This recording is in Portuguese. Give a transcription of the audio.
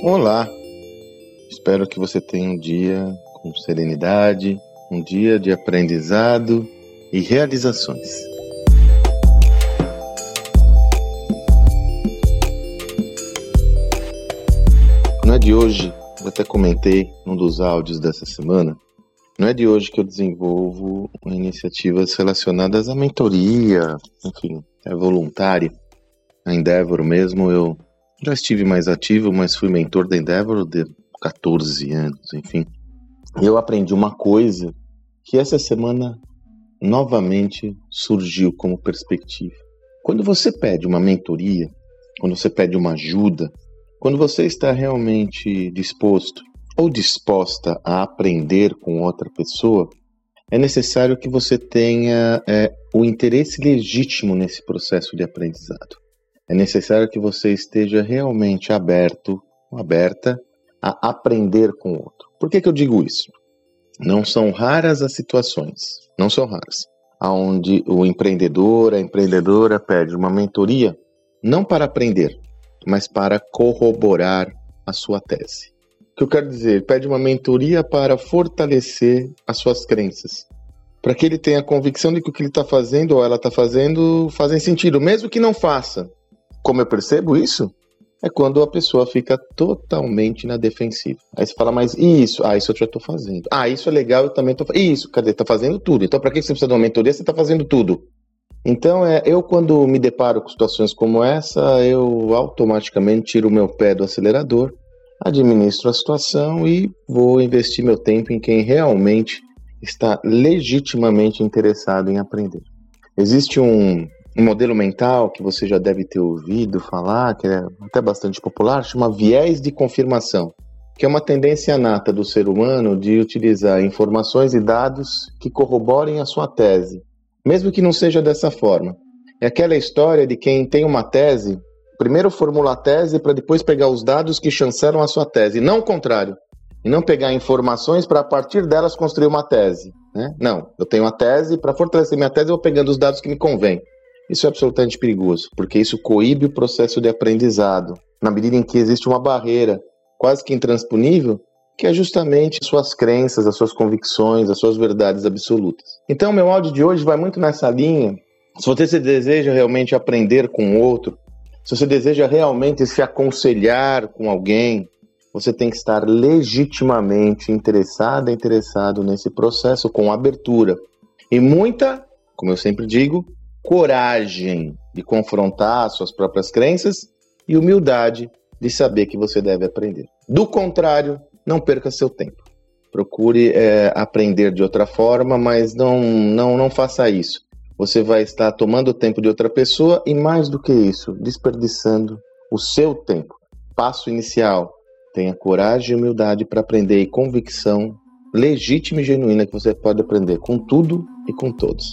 Olá! Espero que você tenha um dia com serenidade, um dia de aprendizado e realizações. Não é de hoje, eu até comentei num dos áudios dessa semana, não é de hoje que eu desenvolvo iniciativas relacionadas à mentoria, enfim, é voluntária. A Endeavor mesmo, eu já estive mais ativo, mas fui mentor da Endeavor de 14 anos, enfim. Eu aprendi uma coisa que essa semana novamente surgiu como perspectiva. Quando você pede uma mentoria, quando você pede uma ajuda, quando você está realmente disposto ou disposta a aprender com outra pessoa, é necessário que você tenha é, o interesse legítimo nesse processo de aprendizado. É necessário que você esteja realmente aberto, aberta a aprender com o outro. Por que, que eu digo isso? Não são raras as situações, não são raras, onde o empreendedor, a empreendedora pede uma mentoria não para aprender, mas para corroborar a sua tese. O que eu quero dizer? Pede uma mentoria para fortalecer as suas crenças, para que ele tenha a convicção de que o que ele está fazendo ou ela está fazendo fazem sentido, mesmo que não faça, como eu percebo isso? É quando a pessoa fica totalmente na defensiva. Aí você fala, mas isso? Ah, isso eu já estou fazendo. Ah, isso é legal, eu também estou fazendo. Isso, cadê? Está fazendo tudo. Então, para que você precisa de uma mentoria? Você está fazendo tudo. Então, é, eu quando me deparo com situações como essa, eu automaticamente tiro o meu pé do acelerador, administro a situação e vou investir meu tempo em quem realmente está legitimamente interessado em aprender. Existe um, um modelo mental que você já deve ter ouvido falar, que é até bastante popular, chama viés de confirmação, que é uma tendência nata do ser humano de utilizar informações e dados que corroborem a sua tese, mesmo que não seja dessa forma. É aquela história de quem tem uma tese, primeiro formula a tese para depois pegar os dados que chancelam a sua tese, não o contrário. E não pegar informações para a partir delas construir uma tese. Né? Não, eu tenho a tese, para fortalecer minha tese, eu vou pegando os dados que me convêm. Isso é absolutamente perigoso, porque isso coíbe o processo de aprendizado, na medida em que existe uma barreira quase que intransponível, que é justamente suas crenças, as suas convicções, as suas verdades absolutas. Então, meu áudio de hoje vai muito nessa linha. Se você deseja realmente aprender com outro, se você deseja realmente se aconselhar com alguém, você tem que estar legitimamente interessada, interessado nesse processo com abertura e muita, como eu sempre digo, coragem de confrontar suas próprias crenças e humildade de saber que você deve aprender. Do contrário, não perca seu tempo. Procure é, aprender de outra forma, mas não, não, não faça isso. Você vai estar tomando o tempo de outra pessoa e, mais do que isso, desperdiçando o seu tempo. Passo inicial: tenha coragem e humildade para aprender e convicção legítima e genuína que você pode aprender com tudo e com todos.